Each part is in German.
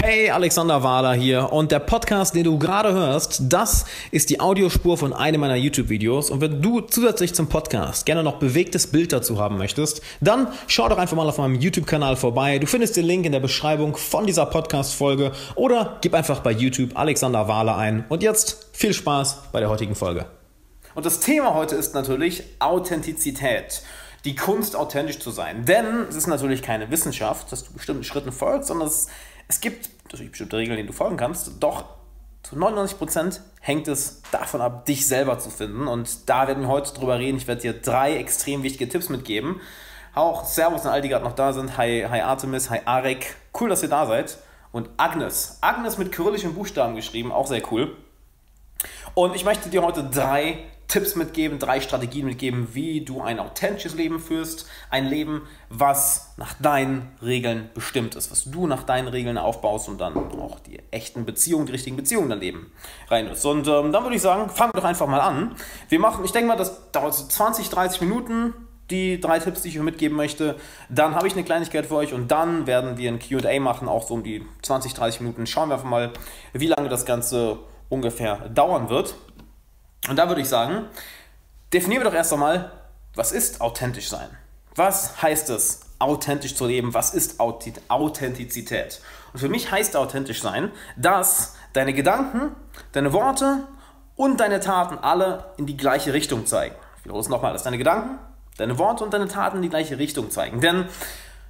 Hey, Alexander Wahler hier und der Podcast, den du gerade hörst, das ist die Audiospur von einem meiner YouTube-Videos und wenn du zusätzlich zum Podcast gerne noch bewegtes Bild dazu haben möchtest, dann schau doch einfach mal auf meinem YouTube-Kanal vorbei. Du findest den Link in der Beschreibung von dieser Podcast-Folge oder gib einfach bei YouTube Alexander Wahler ein und jetzt viel Spaß bei der heutigen Folge. Und das Thema heute ist natürlich Authentizität die Kunst, authentisch zu sein. Denn es ist natürlich keine Wissenschaft, dass du bestimmten Schritten folgst, sondern es es gibt natürlich bestimmte Regeln, denen du folgen kannst, doch zu 99% hängt es davon ab, dich selber zu finden. Und da werden wir heute drüber reden. Ich werde dir drei extrem wichtige Tipps mitgeben. Auch Servus an all die gerade noch da sind. Hi, hi Artemis, hi Arek. Cool, dass ihr da seid. Und Agnes. Agnes mit kyrillischen Buchstaben geschrieben, auch sehr cool. Und ich möchte dir heute drei Tipps mitgeben, drei Strategien mitgeben, wie du ein authentisches Leben führst. Ein Leben, was nach deinen Regeln bestimmt ist, was du nach deinen Regeln aufbaust und dann auch die echten Beziehungen, die richtigen Beziehungen dann Leben rein ist. Und ähm, dann würde ich sagen, fangen wir doch einfach mal an. Wir machen, ich denke mal, das dauert so 20, 30 Minuten die drei Tipps, die ich euch mitgeben möchte. Dann habe ich eine Kleinigkeit für euch und dann werden wir ein QA machen, auch so um die 20, 30 Minuten. Schauen wir einfach mal, wie lange das Ganze ungefähr dauern wird. Und da würde ich sagen, definieren wir doch erst einmal, was ist authentisch sein? Was heißt es, authentisch zu leben? Was ist Authentizität? Und für mich heißt authentisch sein, dass deine Gedanken, deine Worte und deine Taten alle in die gleiche Richtung zeigen. Ich wiederhole es nochmal, dass deine Gedanken, deine Worte und deine Taten in die gleiche Richtung zeigen. Denn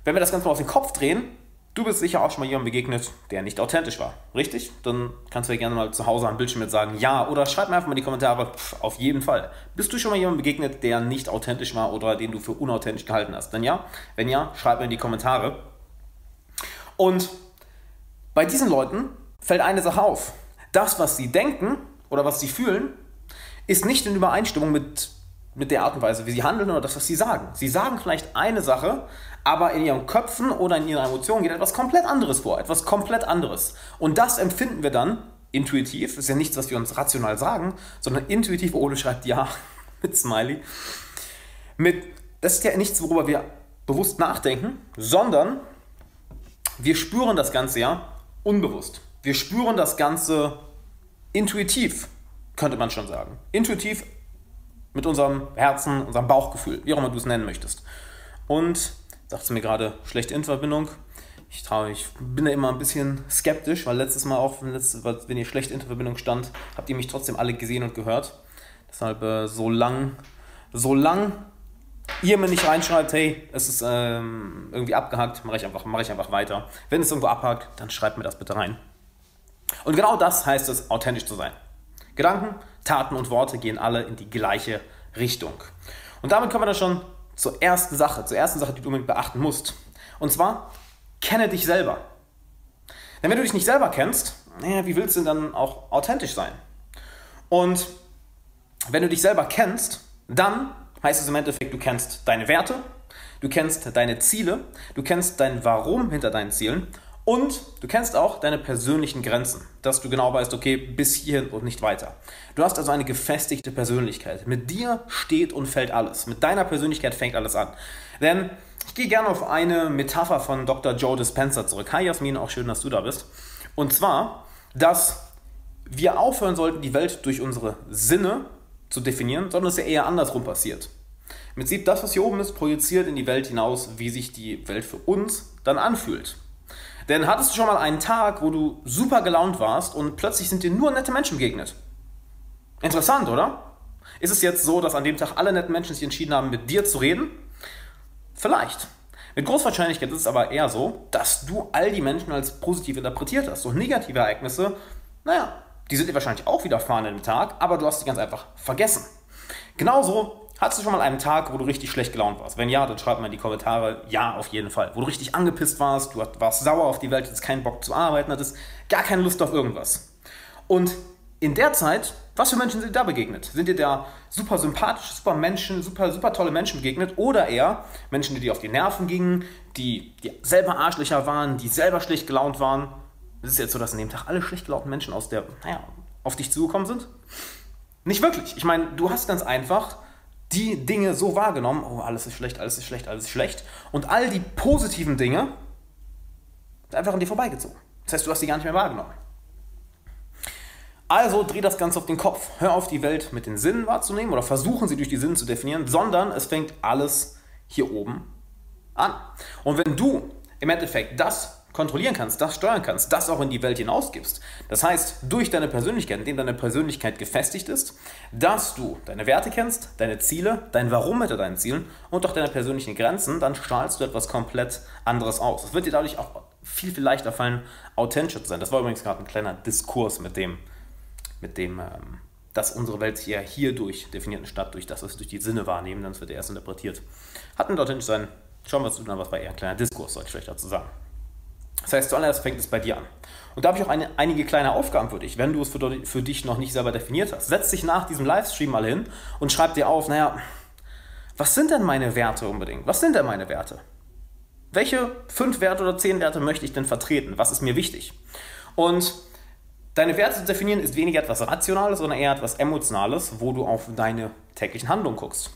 wenn wir das Ganze mal auf den Kopf drehen, Du bist sicher auch schon mal jemandem begegnet, der nicht authentisch war. Richtig? Dann kannst du ja gerne mal zu Hause am Bildschirm mit sagen, ja, oder schreib mir einfach mal in die Kommentare, pff, auf jeden Fall. Bist du schon mal jemandem begegnet, der nicht authentisch war oder den du für unauthentisch gehalten hast? Wenn ja, wenn ja, schreib mir in die Kommentare. Und bei diesen Leuten fällt eine Sache auf. Das, was sie denken oder was sie fühlen, ist nicht in Übereinstimmung mit mit der Art und Weise, wie sie handeln oder das, was sie sagen. Sie sagen vielleicht eine Sache, aber in ihren Köpfen oder in ihren Emotionen geht etwas komplett anderes vor, etwas komplett anderes. Und das empfinden wir dann intuitiv, ist ja nichts, was wir uns rational sagen, sondern intuitiv, Ole schreibt ja mit Smiley. Mit, das ist ja nichts, worüber wir bewusst nachdenken, sondern wir spüren das Ganze ja unbewusst. Wir spüren das Ganze intuitiv, könnte man schon sagen. Intuitiv mit unserem Herzen, unserem Bauchgefühl, wie auch immer du es nennen möchtest. Und, sagst du mir gerade, schlechte Internetverbindung. Ich, traue, ich bin da immer ein bisschen skeptisch, weil letztes Mal auch, wenn ihr schlechte Internetverbindung stand, habt ihr mich trotzdem alle gesehen und gehört. Deshalb, äh, solange solang ihr mir nicht reinschreibt, hey, es ist ähm, irgendwie abgehakt, mache ich, einfach, mach ich einfach weiter. Wenn es irgendwo abhakt, dann schreibt mir das bitte rein. Und genau das heißt es, authentisch zu sein. Gedanken, Taten und Worte gehen alle in die gleiche Richtung. Und damit kommen wir dann schon zur ersten Sache, zur ersten Sache, die du unbedingt beachten musst. Und zwar, kenne dich selber. Denn wenn du dich nicht selber kennst, naja, wie willst du denn dann auch authentisch sein? Und wenn du dich selber kennst, dann heißt es im Endeffekt, du kennst deine Werte, du kennst deine Ziele, du kennst dein Warum hinter deinen Zielen und du kennst auch deine persönlichen Grenzen, dass du genau weißt, okay, bis hierhin und nicht weiter. Du hast also eine gefestigte Persönlichkeit. Mit dir steht und fällt alles. Mit deiner Persönlichkeit fängt alles an. Denn ich gehe gerne auf eine Metapher von Dr. Joe Dispenza zurück. Hi Jasmin, auch schön, dass du da bist. Und zwar, dass wir aufhören sollten, die Welt durch unsere Sinne zu definieren, sondern es ja eher andersrum passiert. Mit Prinzip, das, was hier oben ist, projiziert in die Welt hinaus, wie sich die Welt für uns dann anfühlt. Denn hattest du schon mal einen Tag, wo du super gelaunt warst und plötzlich sind dir nur nette Menschen begegnet? Interessant, oder? Ist es jetzt so, dass an dem Tag alle netten Menschen sich entschieden haben, mit dir zu reden? Vielleicht. Mit großer Wahrscheinlichkeit ist es aber eher so, dass du all die Menschen als positiv interpretiert hast. Und negative Ereignisse, naja, die sind dir wahrscheinlich auch widerfahren in dem Tag, aber du hast sie ganz einfach vergessen. Genauso Hattest du schon mal einen Tag, wo du richtig schlecht gelaunt warst? Wenn ja, dann schreib mal in die Kommentare, ja, auf jeden Fall. Wo du richtig angepisst warst, du warst sauer auf die Welt, hattest keinen Bock zu arbeiten, hattest gar keine Lust auf irgendwas. Und in der Zeit, was für Menschen sind dir da begegnet? Sind dir da super sympathische, super Menschen, super, super tolle Menschen begegnet? Oder eher Menschen, die dir auf die Nerven gingen, die, die selber Arschlöcher waren, die selber schlecht gelaunt waren? Es ist jetzt so, dass an dem Tag alle schlecht gelaunten Menschen aus der, naja, auf dich zugekommen sind? Nicht wirklich. Ich meine, du hast ganz einfach die Dinge so wahrgenommen, oh, alles ist schlecht, alles ist schlecht, alles ist schlecht. Und all die positiven Dinge einfach an dir vorbeigezogen. Das heißt, du hast sie gar nicht mehr wahrgenommen. Also dreh das Ganze auf den Kopf. Hör auf, die Welt mit den Sinnen wahrzunehmen oder versuchen sie durch die Sinnen zu definieren, sondern es fängt alles hier oben an. Und wenn du im Endeffekt das kontrollieren kannst, das steuern kannst, das auch in die Welt hinausgibst, das heißt, durch deine Persönlichkeit, indem deine Persönlichkeit gefestigt ist, dass du deine Werte kennst, deine Ziele, dein Warum hinter deinen Zielen und auch deine persönlichen Grenzen, dann strahlst du etwas komplett anderes aus. Es wird dir dadurch auch viel, viel leichter fallen, authentisch zu sein. Das war übrigens gerade ein kleiner Diskurs mit dem, mit dem, ähm, dass unsere Welt hier hierdurch definiert statt durch das, was wir durch die Sinne wahrnehmen, dann wird er erst interpretiert. Hat mit authentisch sein, schauen wir uns an, was war eher ein kleiner Diskurs, soll ich vielleicht dazu sagen. Das heißt, zuallererst fängt es bei dir an. Und da habe ich auch eine, einige kleine Aufgaben für dich, wenn du es für, für, dich noch nicht selber definiert hast. Setz dich nach diesem Livestream mal hin und schreib dir auf, naja, was sind denn meine Werte unbedingt? Was sind denn meine Werte? Welche fünf Werte oder zehn Werte möchte ich denn vertreten? Was ist mir wichtig? Und Deine Werte zu definieren ist weniger etwas Rationales, sondern eher etwas Emotionales, wo du auf deine täglichen Handlungen guckst.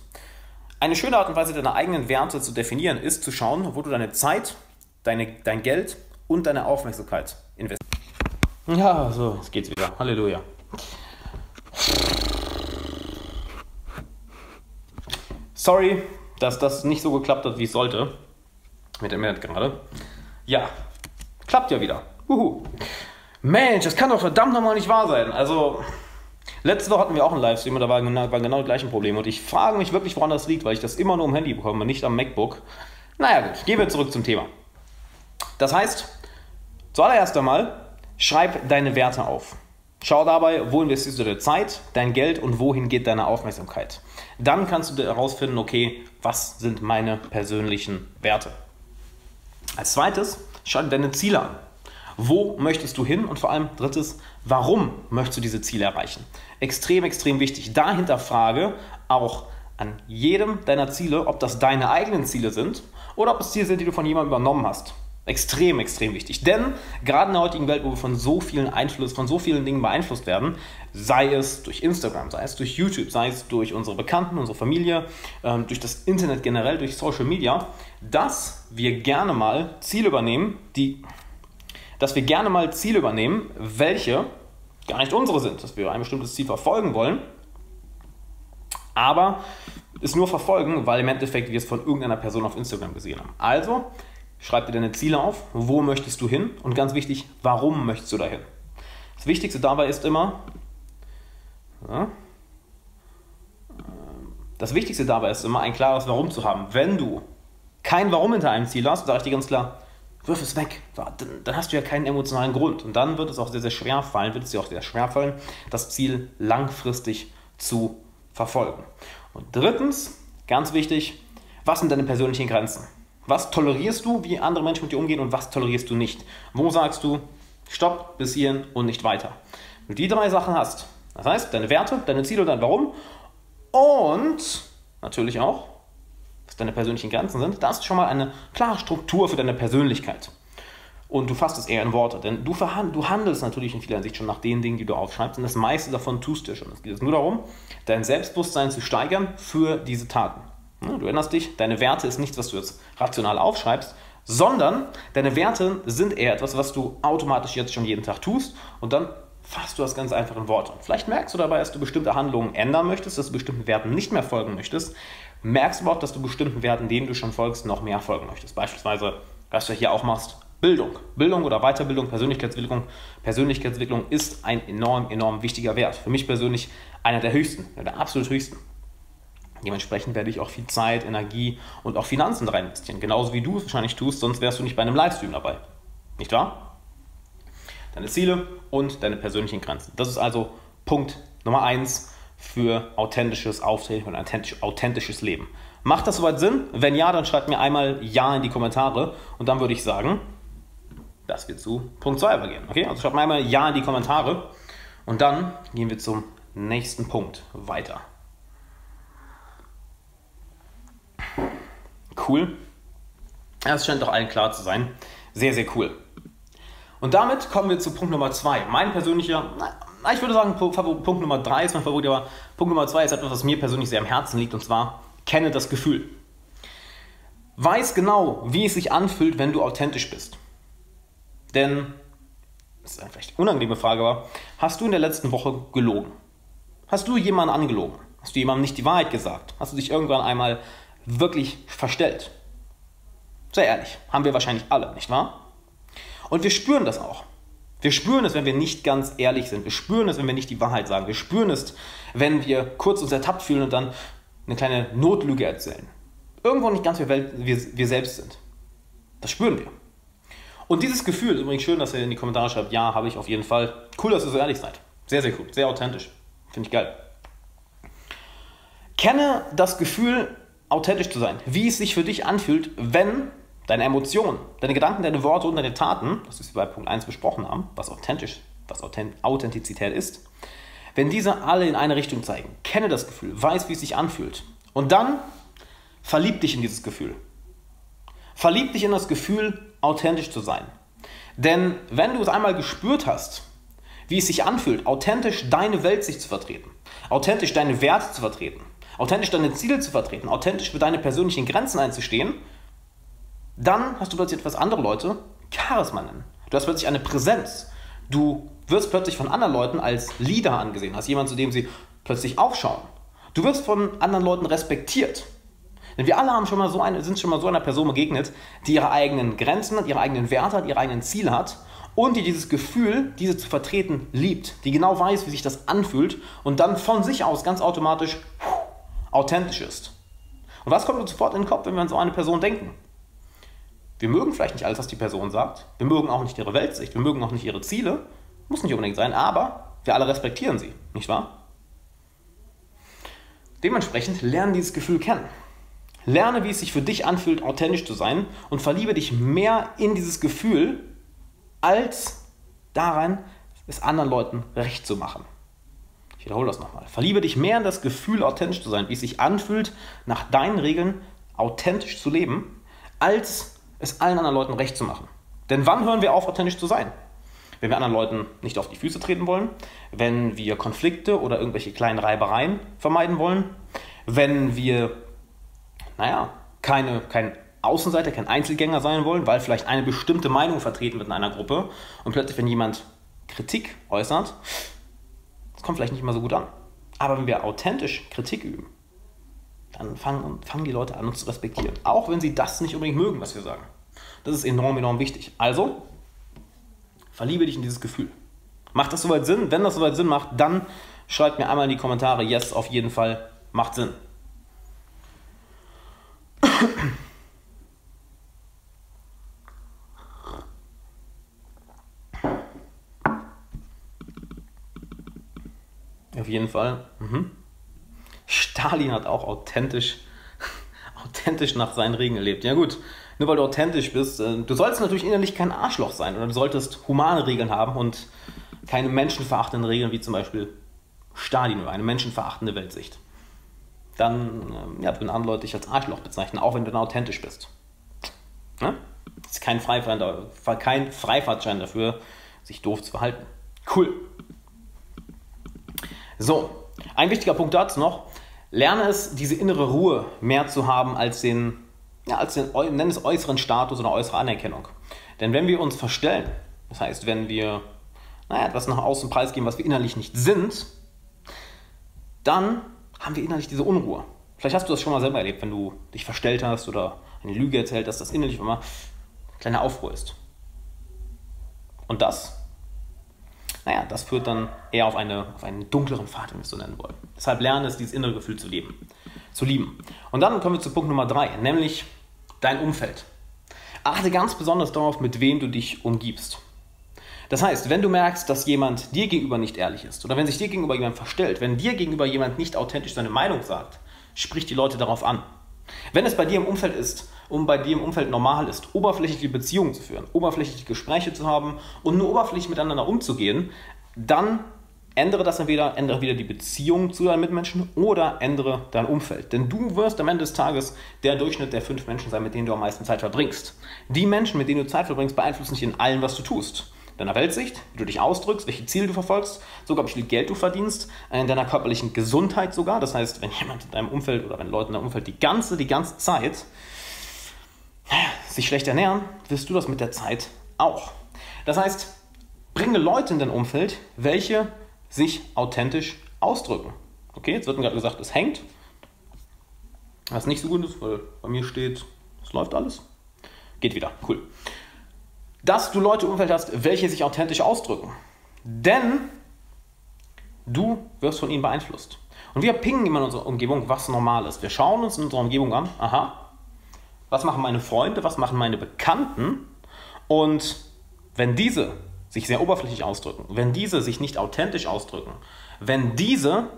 Eine schöne Art und Weise, deine eigenen Werte zu definieren, ist zu schauen, wo du deine Zeit, deine, dein Geld und deine Aufmerksamkeit investierst. Ja, so, jetzt geht's wieder. Halleluja. Sorry, dass das nicht so geklappt hat, wie es sollte. Mit dem Internet gerade. Ja, klappt ja wieder. Uhu. Mensch, das kann doch verdammt nochmal nicht wahr sein. Also, letzte Woche hatten wir auch einen Livestream und da waren genau, waren genau die gleichen Probleme. Und ich frage mich wirklich, woran das liegt, weil ich das immer nur am Handy bekomme, nicht am MacBook. Naja, gut, gehen wir zurück zum Thema. Das heißt, zuallererst einmal, schreib deine Werte auf. Schau dabei, wo investierst du deine Zeit, dein Geld und wohin geht deine Aufmerksamkeit. Dann kannst du herausfinden, okay, was sind meine persönlichen Werte. Als zweites, schau deine Ziele an. Wo möchtest du hin? Und vor allem drittes, warum möchtest du diese Ziele erreichen? Extrem, extrem wichtig. Dahinter frage auch an jedem deiner Ziele, ob das deine eigenen Ziele sind oder ob es Ziele sind, die du von jemandem übernommen hast. Extrem, extrem wichtig. Denn gerade in der heutigen Welt, wo wir von so vielen Einfluss, von so vielen Dingen beeinflusst werden, sei es durch Instagram, sei es durch YouTube, sei es durch unsere Bekannten, unsere Familie, ähm, durch das Internet generell, durch Social Media, dass wir gerne mal Ziele übernehmen, die dass wir gerne mal Ziele übernehmen, welche gar nicht unsere sind, dass wir ein bestimmtes Ziel verfolgen wollen, aber es nur verfolgen, weil im Endeffekt wir es von irgendeiner Person auf Instagram gesehen haben. Also schreib dir deine Ziele auf, wo möchtest du hin und ganz wichtig, warum möchtest du dahin. Das Wichtigste dabei ist immer, ja, das Wichtigste dabei ist immer ein klares Warum zu haben. Wenn du kein Warum hinter einem Ziel hast, sage ich dir ganz klar, wirf es weg. Dann hast du ja keinen emotionalen Grund. Und dann wird es auch sehr, sehr schwer fallen, wird es dir auch sehr schwer fallen, das Ziel langfristig zu verfolgen. Und drittens, ganz wichtig, was sind deine persönlichen Grenzen? Was tolerierst du, wie andere Menschen mit dir umgehen und was tolerierst du nicht? Wo sagst du, stopp, bis hierhin und nicht weiter? Wenn du die drei Sachen hast, das heißt, deine Werte, deine Ziele und dein Warum und natürlich auch, was deine persönlichen Grenzen sind, da hast du schon mal eine klare Struktur für deine Persönlichkeit. Und du fasst es eher in Worte, denn du, du handelst natürlich in vieler Hinsicht schon nach den Dingen, die du aufschreibst, und das meiste davon tust du schon. Es geht nur darum, dein Selbstbewusstsein zu steigern für diese Taten. Du erinnerst dich, deine Werte ist nichts, was du jetzt rational aufschreibst, sondern deine Werte sind eher etwas, was du automatisch jetzt schon jeden Tag tust und dann fasst du das ganz einfach in Worte. Vielleicht merkst du dabei, dass du bestimmte Handlungen ändern möchtest, dass du bestimmten Werten nicht mehr folgen möchtest, merkst aber auch, dass du bestimmten Werten, denen du schon folgst, noch mehr folgen möchtest. Beispielsweise, was du hier auch machst, Bildung. Bildung oder Weiterbildung, Persönlichkeitsentwicklung. Persönlichkeitsentwicklung ist ein enorm, enorm wichtiger Wert. Für mich persönlich einer der höchsten, der absolut höchsten. Dementsprechend werde ich auch viel Zeit, Energie und auch Finanzen rein investieren. Genauso wie du es wahrscheinlich tust, sonst wärst du nicht bei einem Livestream dabei. Nicht wahr? Deine Ziele und deine persönlichen Grenzen. Das ist also Punkt Nummer eins für authentisches Auftreten und authentisch, authentisches Leben. Macht das soweit Sinn? Wenn ja, dann schreibt mir einmal Ja in die Kommentare und dann würde ich sagen, dass wir zu Punkt 2 übergehen. Okay, also schreibt mir einmal Ja in die Kommentare und dann gehen wir zum nächsten Punkt weiter. Cool. Das scheint doch allen klar zu sein. Sehr, sehr cool. Und damit kommen wir zu Punkt Nummer 2. Mein persönlicher, ich würde sagen, Punkt Nummer 3 ist mein Favorit, aber Punkt Nummer 2 ist etwas, was mir persönlich sehr am Herzen liegt, und zwar kenne das Gefühl. Weiß genau, wie es sich anfühlt, wenn du authentisch bist. Denn das ist eine vielleicht unangenehme Frage, aber hast du in der letzten Woche gelogen? Hast du jemanden angelogen? Hast du jemandem nicht die Wahrheit gesagt? Hast du dich irgendwann einmal wirklich verstellt? Sehr ehrlich, haben wir wahrscheinlich alle, nicht wahr? Und wir spüren das auch. Wir spüren es, wenn wir nicht ganz ehrlich sind. Wir spüren es, wenn wir nicht die Wahrheit sagen. Wir spüren es, wenn wir kurz uns ertappt fühlen und dann eine kleine Notlüge erzählen. Irgendwo nicht ganz wir, wir, wir selbst sind. Das spüren wir. Und dieses Gefühl, übrigens schön, dass ihr in die Kommentare schreibt, ja, habe ich auf jeden Fall. Cool, dass ihr so ehrlich seid. Sehr, sehr cool, sehr authentisch. Finde ich geil. Kenne das Gefühl, authentisch zu sein. Wie es sich für dich anfühlt, wenn deine Emotionen, deine Gedanken, deine Worte und deine Taten, das ist wir bei Punkt 1 besprochen haben, was authentisch, was Authentizität ist, wenn diese alle in eine Richtung zeigen, kenne das Gefühl, weiß, wie es sich anfühlt und dann verlieb dich in dieses Gefühl. Verlieb dich in das Gefühl, authentisch zu sein. Denn wenn du es einmal gespürt hast, wie es sich anfühlt, authentisch deine Weltsicht zu vertreten, authentisch deine Werte zu vertreten, authentisch deine Ziele zu vertreten, authentisch für deine persönlichen Grenzen einzustehen, dann hast du plötzlich etwas andere Leute Charisma nennen. Du hast plötzlich eine Präsenz. Du wirst plötzlich von anderen Leuten als Leader angesehen, als jemand, zu dem sie plötzlich aufschauen. Du wirst von anderen Leuten respektiert. Denn wir alle haben schon mal so eine, sind schon mal so einer Person begegnet, die ihre eigenen Grenzen hat, ihre eigenen Werte hat, ihre eigenen Ziele hat und die dieses Gefühl, diese zu vertreten, liebt, die genau weiß, wie sich das anfühlt und dann von sich aus ganz automatisch authentisch ist. Und was kommt uns sofort in den Kopf, wenn wir an so eine Person denken? Wir mögen vielleicht nicht alles, was die Person sagt. Wir mögen auch nicht ihre Weltsicht. Wir mögen auch nicht ihre Ziele. Muss nicht unbedingt sein, aber wir alle respektieren sie, nicht wahr? Dementsprechend lerne dieses Gefühl kennen. Lerne, wie es sich für dich anfühlt, authentisch zu sein und verliebe dich mehr in dieses Gefühl, als daran, es anderen Leuten recht zu machen. Ich wiederhole das nochmal. Verliebe dich mehr in das Gefühl, authentisch zu sein, wie es sich anfühlt, nach deinen Regeln authentisch zu leben, als es allen anderen Leuten recht zu machen. Denn wann hören wir auf, authentisch zu sein? Wenn wir anderen Leuten nicht auf die Füße treten wollen, wenn wir Konflikte oder irgendwelche kleinen Reibereien vermeiden wollen, wenn wir, naja, keine, kein Außenseiter, kein Einzelgänger sein wollen, weil vielleicht eine bestimmte Meinung vertreten wird in einer Gruppe und plötzlich, wenn jemand Kritik äußert, kommt vielleicht nicht immer so gut an. Aber wenn wir authentisch Kritik üben, dann fangen, fangen die Leute an, uns zu respektieren. Auch wenn sie das nicht unbedingt mögen, was wir sagen. Das ist enorm, enorm wichtig. Also, verliebe dich in dieses Gefühl. Macht das soweit Sinn? Wenn das soweit Sinn macht, dann schreibt mir einmal in die Kommentare, yes, auf jeden Fall, macht Sinn. Auf jeden Fall. Mhm. Stalin hat auch authentisch, authentisch nach seinen Regeln gelebt. Ja gut, nur weil du authentisch bist, äh, du sollst natürlich innerlich kein Arschloch sein oder du solltest humane Regeln haben und keine menschenverachtenden Regeln wie zum Beispiel Stalin oder eine menschenverachtende Weltsicht. Dann ähm, ja, würden andere Leute dich als Arschloch bezeichnen, auch wenn du dann authentisch bist. Ne? Das ist kein, Freifahrtschein, kein Freifahrtschein dafür, sich doof zu verhalten. Cool. So, ein wichtiger Punkt dazu noch. Lerne es, diese innere Ruhe mehr zu haben als den, ja, als den nenn es äußeren Status oder äußere Anerkennung. Denn wenn wir uns verstellen, das heißt, wenn wir naja, etwas nach außen preisgeben, was wir innerlich nicht sind, dann haben wir innerlich diese Unruhe. Vielleicht hast du das schon mal selber erlebt, wenn du dich verstellt hast oder eine Lüge erzählt hast, dass innerlich immer kleine Aufruhr ist. Und das naja, das führt dann eher auf, eine, auf einen dunkleren Pfad, wenn wir es so nennen wollen. Deshalb lerne es, dieses innere Gefühl zu leben, zu lieben. Und dann kommen wir zu Punkt Nummer drei, nämlich dein Umfeld. Achte ganz besonders darauf, mit wem du dich umgibst. Das heißt, wenn du merkst, dass jemand dir gegenüber nicht ehrlich ist oder wenn sich dir gegenüber jemand verstellt, wenn dir gegenüber jemand nicht authentisch seine Meinung sagt, sprich die Leute darauf an. Wenn es bei dir im Umfeld ist und bei dir im Umfeld normal ist, oberflächliche Beziehungen zu führen, oberflächliche Gespräche zu haben und nur oberflächlich miteinander umzugehen, dann ändere das entweder, ändere wieder die Beziehung zu deinen Mitmenschen oder ändere dein Umfeld. Denn du wirst am Ende des Tages der Durchschnitt der fünf Menschen sein, mit denen du am meisten Zeit verbringst. Die Menschen, mit denen du Zeit verbringst, beeinflussen dich in allem, was du tust deiner Weltsicht, wie du dich ausdrückst, welche Ziele du verfolgst, sogar wie viel Geld du verdienst, in deiner körperlichen Gesundheit sogar. Das heißt, wenn jemand in deinem Umfeld oder wenn Leute in deinem Umfeld die ganze, die ganze Zeit sich schlecht ernähren, wirst du das mit der Zeit auch. Das heißt, bringe Leute in dein Umfeld, welche sich authentisch ausdrücken. Okay, jetzt wird mir gerade gesagt, es hängt. Was nicht so gut ist, weil bei mir steht, es läuft alles. Geht wieder, cool. Dass du Leute im Umfeld hast, welche sich authentisch ausdrücken. Denn du wirst von ihnen beeinflusst. Und wir pingen immer in unserer Umgebung, was normal ist. Wir schauen uns in unserer Umgebung an, aha, was machen meine Freunde, was machen meine Bekannten. Und wenn diese sich sehr oberflächlich ausdrücken, wenn diese sich nicht authentisch ausdrücken, wenn diese,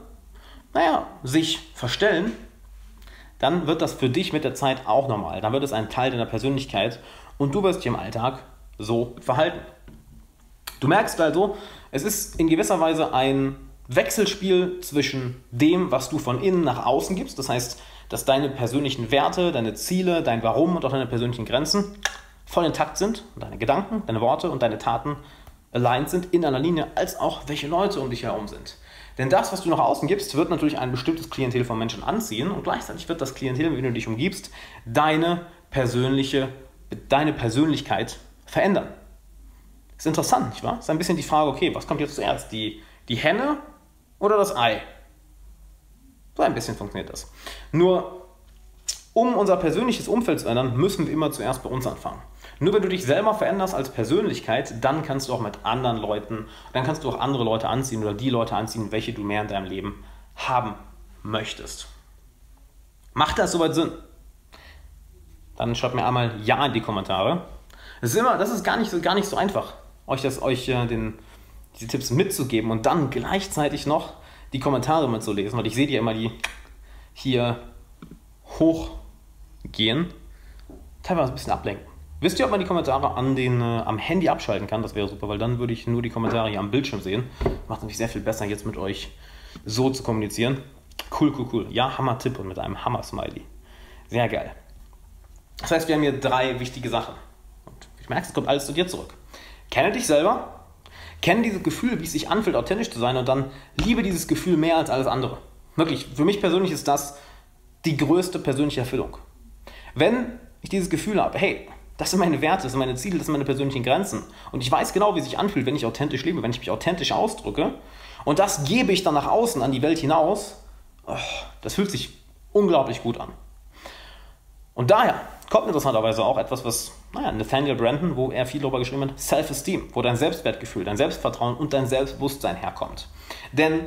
naja, sich verstellen, dann wird das für dich mit der Zeit auch normal. Dann wird es ein Teil deiner Persönlichkeit und du wirst dich im Alltag so verhalten. Du merkst also, es ist in gewisser Weise ein Wechselspiel zwischen dem, was du von innen nach außen gibst, das heißt, dass deine persönlichen Werte, deine Ziele, dein Warum und auch deine persönlichen Grenzen voll intakt sind und deine Gedanken, deine Worte und deine Taten aligned sind in einer Linie, als auch welche Leute um dich herum sind. Denn das, was du nach außen gibst, wird natürlich ein bestimmtes Klientel von Menschen anziehen und gleichzeitig wird das Klientel, mit dem du dich umgibst, deine persönliche, deine Persönlichkeit verändern. Ist interessant, nicht wahr? Ist ein bisschen die Frage, okay, was kommt jetzt zuerst? Die, die Henne oder das Ei? So ein bisschen funktioniert das. Nur, um unser persönliches Umfeld zu ändern, müssen wir immer zuerst bei uns anfangen. Nur wenn du dich selber veränderst als Persönlichkeit, dann kannst du auch mit anderen Leuten, dann kannst du auch andere Leute anziehen oder die Leute anziehen, welche du mehr in deinem Leben haben möchtest. Macht das soweit Sinn? Dann schreibt mir einmal Ja in die Kommentare. Das ist immer, das ist gar nicht so, gar nicht so einfach, euch, das, euch äh, den, diese Tipps mitzugeben und dann gleichzeitig noch die Kommentare mitzulesen, weil ich sehe die ja immer, die hier hochgehen. Teilweise ein bisschen ablenken. Wisst ihr, ob man die Kommentare an den, äh, am Handy abschalten kann? Das wäre super, weil dann würde ich nur die Kommentare hier am Bildschirm sehen. Macht natürlich sehr viel besser, jetzt mit euch so zu kommunizieren. Cool, cool, cool. Ja, Hammer-Tipp und mit einem Hammer-Smiley. Sehr geil. Das heißt, wir haben hier drei wichtige Sachen. Ich merke, es kommt alles zu dir zurück. Kenne dich selber, kenne dieses Gefühl, wie es sich anfühlt, authentisch zu sein und dann liebe dieses Gefühl mehr als alles andere. Wirklich, für mich persönlich ist das die größte persönliche Erfüllung. Wenn ich dieses Gefühl habe, hey, das sind meine Werte, das sind meine Ziele, das sind meine persönlichen Grenzen. Und ich weiß genau, wie es sich anfühlt, wenn ich authentisch lebe, wenn ich mich authentisch ausdrücke. Und das gebe ich dann nach außen an die Welt hinaus. Oh, das fühlt sich unglaublich gut an. Und daher kommt interessanterweise auch etwas, was naja, Nathaniel Brandon, wo er viel darüber geschrieben hat, Self-Esteem, wo dein Selbstwertgefühl, dein Selbstvertrauen und dein Selbstbewusstsein herkommt. Denn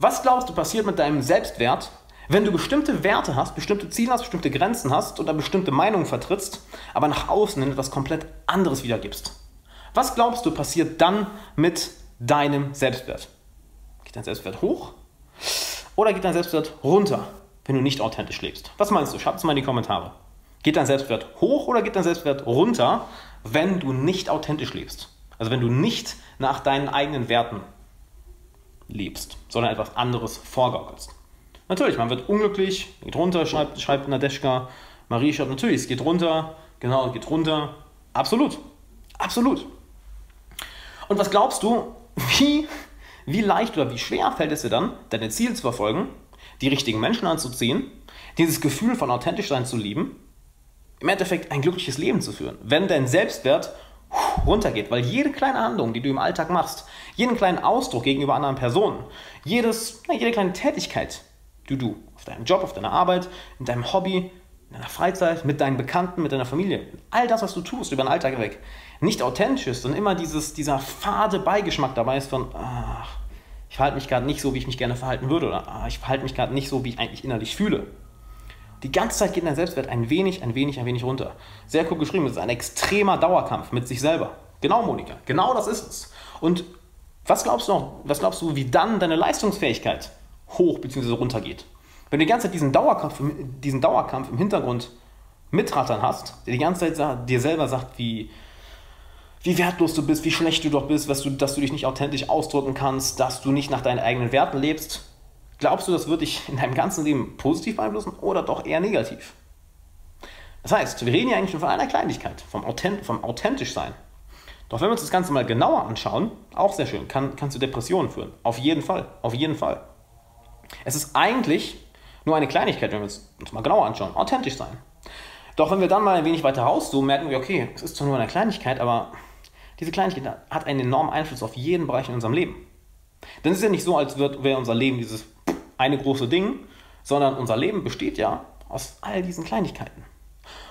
was glaubst du passiert mit deinem Selbstwert, wenn du bestimmte Werte hast, bestimmte Ziele hast, bestimmte Grenzen hast oder bestimmte Meinungen vertrittst, aber nach außen in etwas komplett anderes wiedergibst? Was glaubst du passiert dann mit deinem Selbstwert? Geht dein Selbstwert hoch oder geht dein Selbstwert runter, wenn du nicht authentisch lebst? Was meinst du? Schreib es mal in die Kommentare. Geht dein Selbstwert hoch oder geht dein Selbstwert runter, wenn du nicht authentisch lebst? Also wenn du nicht nach deinen eigenen Werten lebst, sondern etwas anderes vorgaukelst. Natürlich, man wird unglücklich, geht runter, schreibt, schreibt Nadeschka. Marie schreibt natürlich, es geht runter, genau, es geht runter. Absolut, absolut. Und was glaubst du, wie, wie leicht oder wie schwer fällt es dir dann, deine Ziele zu verfolgen, die richtigen Menschen anzuziehen, dieses Gefühl von authentisch sein zu lieben, im Endeffekt ein glückliches Leben zu führen, wenn dein Selbstwert runtergeht, weil jede kleine Handlung, die du im Alltag machst, jeden kleinen Ausdruck gegenüber anderen Personen, jedes, jede kleine Tätigkeit, Du, du. Auf deinem Job, auf deiner Arbeit, in deinem Hobby, in deiner Freizeit, mit deinen Bekannten, mit deiner Familie. All das, was du tust, über den Alltag hinweg. Nicht authentisch ist und immer dieses, dieser fade Beigeschmack dabei ist von, ach, ich verhalte mich gerade nicht so, wie ich mich gerne verhalten würde oder ach, ich verhalte mich gerade nicht so, wie ich eigentlich innerlich fühle. Die ganze Zeit geht dein Selbstwert ein wenig, ein wenig, ein wenig runter. Sehr cool geschrieben, es ist ein extremer Dauerkampf mit sich selber. Genau, Monika, genau das ist es. Und was glaubst du noch, was glaubst du, wie dann deine Leistungsfähigkeit hoch bzw. runter geht. Wenn du die ganze Zeit diesen Dauerkampf, diesen Dauerkampf im Hintergrund mitrattern hast, der die ganze Zeit dir selber sagt, wie, wie wertlos du bist, wie schlecht du doch bist, was du, dass du dich nicht authentisch ausdrücken kannst, dass du nicht nach deinen eigenen Werten lebst, glaubst du, das wird dich in deinem ganzen Leben positiv beeinflussen oder doch eher negativ? Das heißt, wir reden ja eigentlich von einer Kleinigkeit, vom, Authent vom authentisch sein. Doch wenn wir uns das Ganze mal genauer anschauen, auch sehr schön, kann, kann zu Depressionen führen. Auf jeden Fall, auf jeden Fall. Es ist eigentlich nur eine Kleinigkeit, wenn wir uns mal genauer anschauen. Authentisch sein. Doch wenn wir dann mal ein wenig weiter rauszoomen, merken wir, okay, es ist zwar nur eine Kleinigkeit, aber Diese Kleinigkeit hat einen enormen Einfluss auf jeden Bereich in unserem Leben. Denn es ist ja nicht so, als wäre unser Leben dieses eine große Ding, sondern unser Leben besteht ja aus all diesen Kleinigkeiten.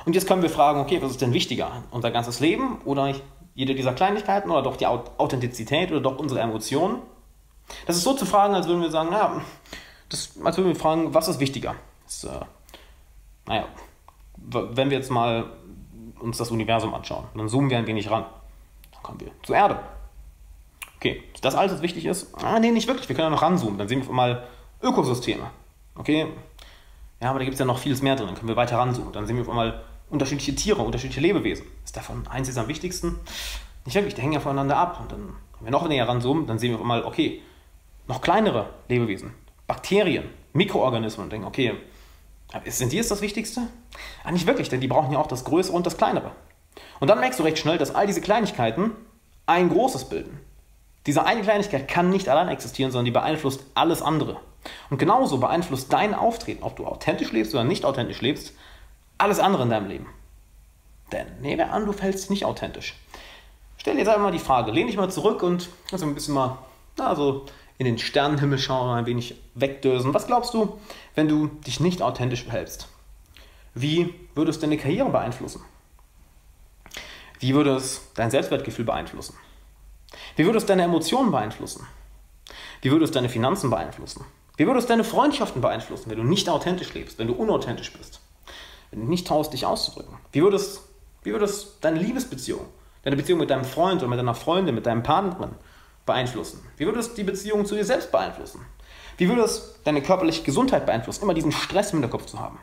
Und jetzt können wir fragen, okay, was ist denn wichtiger? Unser ganzes Leben oder jede dieser Kleinigkeiten oder doch die Authentizität oder doch unsere Emotionen? Das ist so zu fragen, als würden wir sagen, naja, das, als würden wir fragen, was ist wichtiger? Das, äh, naja, wenn wir jetzt mal uns das Universum anschauen, dann zoomen wir ein wenig ran. Dann kommen wir zur Erde. Okay, das alles, was wichtig ist? Ah, nee, nicht wirklich. Wir können ja noch ranzoomen. Dann sehen wir mal Ökosysteme. Okay, ja, aber da gibt es ja noch vieles mehr drin. Können wir weiter ranzoomen. Dann sehen wir auf einmal unterschiedliche Tiere, unterschiedliche Lebewesen. Ist davon eins ist am wichtigsten? Nicht wirklich, die hängen ja voneinander ab. Und dann, wenn wir noch näher ranzoomen, dann sehen wir auf einmal, okay, noch kleinere Lebewesen, Bakterien, Mikroorganismen und denken, okay, sind die jetzt das Wichtigste? Ah, nicht wirklich, denn die brauchen ja auch das Größere und das Kleinere. Und dann merkst du recht schnell, dass all diese Kleinigkeiten ein großes bilden. Diese eine Kleinigkeit kann nicht allein existieren, sondern die beeinflusst alles andere. Und genauso beeinflusst dein Auftreten, ob du authentisch lebst oder nicht authentisch lebst, alles andere in deinem Leben. Denn nehmen wir an, du fällst nicht authentisch. Stell dir jetzt einmal die Frage, lehn dich mal zurück und also ein bisschen mal, also in den Sternenhimmel schauen ein wenig wegdösen. Was glaubst du, wenn du dich nicht authentisch behältst? Wie würde es deine Karriere beeinflussen? Wie würde es dein Selbstwertgefühl beeinflussen? Wie würde es deine Emotionen beeinflussen? Wie würde es deine Finanzen beeinflussen? Wie würde es deine Freundschaften beeinflussen, wenn du nicht authentisch lebst, wenn du unauthentisch bist? Wenn du nicht traust, dich auszudrücken? Wie würde es, wie würde es deine Liebesbeziehung, deine Beziehung mit deinem Freund oder mit deiner Freundin, mit deinem Partnerin beeinflussen? Wie würde es die Beziehung zu dir selbst beeinflussen? Wie würde es deine körperliche Gesundheit beeinflussen, immer diesen Stress im Hinterkopf zu haben?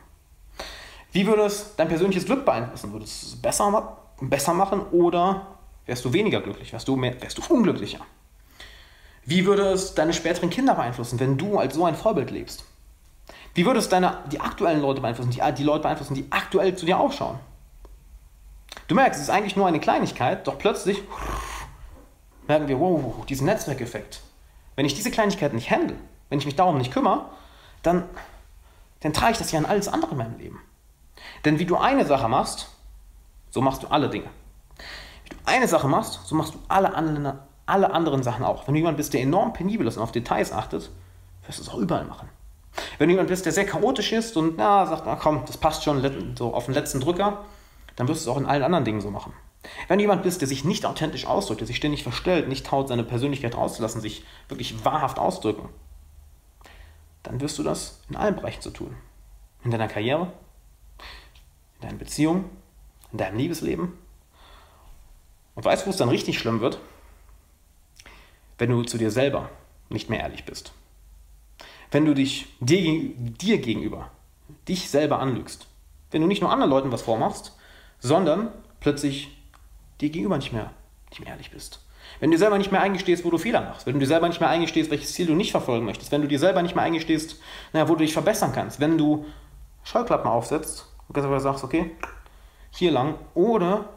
Wie würde es dein persönliches Glück beeinflussen? Würde es besser, besser machen oder wärst du weniger glücklich? Wärst du, mehr, wärst du unglücklicher? Wie würde es deine späteren Kinder beeinflussen, wenn du als so ein Vorbild lebst? Wie würde es deine, die aktuellen Leute beeinflussen, die, die Leute beeinflussen, die aktuell zu dir aufschauen? Du merkst, es ist eigentlich nur eine Kleinigkeit, doch plötzlich merken wir, wow, diesen Netzwerkeffekt. Wenn ich diese Kleinigkeit nicht handle, wenn ich mich darum nicht kümmere, dann, dann trage ich das ja an alles andere in meinem Leben. Denn wie du eine Sache machst, so machst du alle Dinge. Wie du eine Sache machst, so machst du alle anderen, alle anderen Sachen auch. Wenn du jemand bist, der enorm penibel ist und auf Details achtet, wirst du es auch überall machen. Wenn du jemand bist, der sehr chaotisch ist und na, sagt, na komm, das passt schon so auf den letzten Drücker, dann wirst du es auch in allen anderen Dingen so machen. Wenn du jemand bist, der sich nicht authentisch ausdrückt, der sich ständig verstellt, nicht traut, seine Persönlichkeit rauszulassen, sich wirklich wahrhaft ausdrücken, dann wirst du das in allen Bereichen zu tun. In deiner Karriere, in deinen Beziehungen, in deinem Liebesleben. Und weißt du, wo es dann richtig schlimm wird? Wenn du zu dir selber nicht mehr ehrlich bist. Wenn du dich dir, dir gegenüber, dich selber anlügst. Wenn du nicht nur anderen Leuten was vormachst, sondern plötzlich dir gegenüber nicht mehr, nicht mehr ehrlich bist. Wenn du dir selber nicht mehr eingestehst, wo du Fehler machst, wenn du dir selber nicht mehr eingestehst, welches Ziel du nicht verfolgen möchtest, wenn du dir selber nicht mehr eingestehst, naja, wo du dich verbessern kannst, wenn du Scheuklappen aufsetzt und sagst, okay, hier lang, oder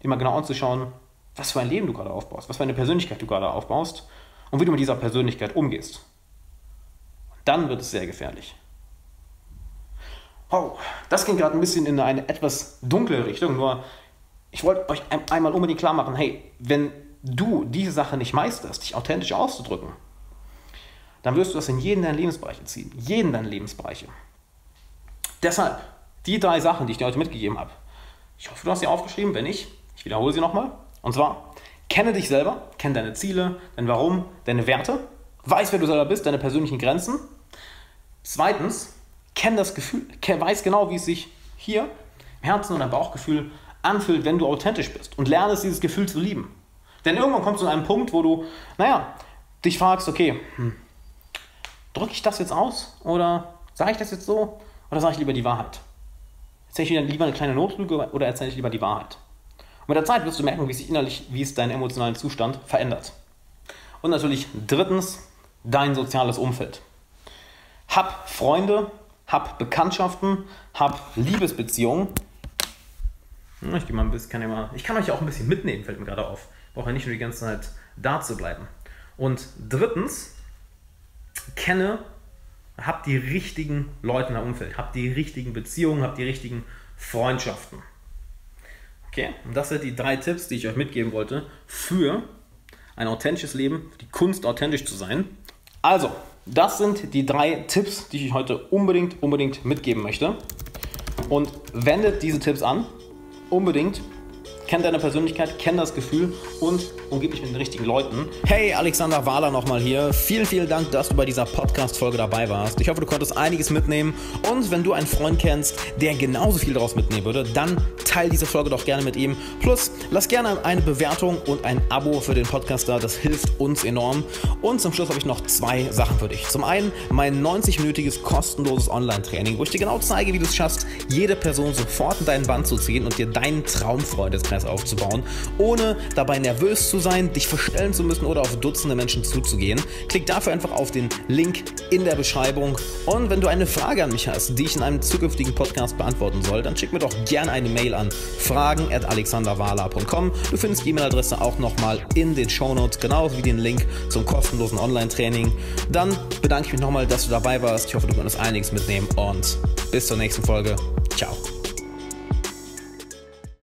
dir mal genau anzuschauen, was für ein Leben du gerade aufbaust, was für eine Persönlichkeit du gerade aufbaust und wie du mit dieser Persönlichkeit umgehst. Dann wird es sehr gefährlich. Wow, das ging gerade ein bisschen in eine etwas dunkle Richtung, nur ich wollte euch einmal unbedingt klar machen, hey, wenn du diese Sache nicht meisterst, dich authentisch auszudrücken, dann wirst du das in jeden deiner Lebensbereiche ziehen. Jeden deiner Lebensbereiche. Deshalb, die drei Sachen, die ich dir heute mitgegeben habe. Ich hoffe, du hast sie aufgeschrieben. Wenn nicht, ich wiederhole sie nochmal. Und zwar, kenne dich selber, kenne deine Ziele, dein Warum, deine Werte, weiß, wer du selber bist, deine persönlichen Grenzen. Zweitens, kenne das Gefühl, weiß genau, wie es sich hier im Herzen und im Bauchgefühl anfühlt, wenn du authentisch bist und lernst dieses Gefühl zu lieben. Denn irgendwann kommst du an einen Punkt, wo du, naja, dich fragst, okay, hm, drücke ich das jetzt aus oder sage ich das jetzt so oder sage ich lieber die Wahrheit? Erzähle ich lieber eine kleine Notlüge oder erzähle ich lieber die Wahrheit? Mit der Zeit wirst du merken, wie sich innerlich, wie es deinen emotionalen Zustand verändert. Und natürlich drittens, dein soziales Umfeld. Hab Freunde, hab Bekanntschaften, hab Liebesbeziehungen. Hm, ich, mal ein bisschen, kann ja mal, ich kann euch auch ein bisschen mitnehmen, fällt mir gerade auf. Brauche ja nicht nur die ganze Zeit da zu bleiben. Und drittens, kenne, hab die richtigen Leute in deinem Umfeld, hab die richtigen Beziehungen, hab die richtigen Freundschaften. Okay, und das sind die drei Tipps, die ich euch mitgeben wollte für ein authentisches Leben, die Kunst authentisch zu sein. Also, das sind die drei Tipps, die ich euch heute unbedingt, unbedingt mitgeben möchte. Und wendet diese Tipps an, unbedingt kenn deine Persönlichkeit, kenn das Gefühl und umgib dich mit den richtigen Leuten. Hey, Alexander Wahler nochmal hier. Vielen, vielen Dank, dass du bei dieser Podcast-Folge dabei warst. Ich hoffe, du konntest einiges mitnehmen. Und wenn du einen Freund kennst, der genauso viel daraus mitnehmen würde, dann teile diese Folge doch gerne mit ihm. Plus, lass gerne eine Bewertung und ein Abo für den Podcast da. Das hilft uns enorm. Und zum Schluss habe ich noch zwei Sachen für dich. Zum einen mein 90-minütiges kostenloses Online-Training, wo ich dir genau zeige, wie du es schaffst, jede Person sofort in deinen Band zu ziehen und dir deinen Traumfreundeskreis Business aufzubauen, ohne dabei nervös zu sein, dich verstellen zu müssen oder auf Dutzende Menschen zuzugehen. Klick dafür einfach auf den Link in der Beschreibung. Und wenn du eine Frage an mich hast, die ich in einem zukünftigen Podcast beantworten soll, dann schick mir doch gerne eine Mail an fragen.alexanderwala.com. Du findest die E-Mail-Adresse auch nochmal in den Shownotes, genauso wie den Link zum kostenlosen Online-Training. Dann bedanke ich mich nochmal, dass du dabei warst. Ich hoffe, du konntest einiges mitnehmen und bis zur nächsten Folge. Ciao.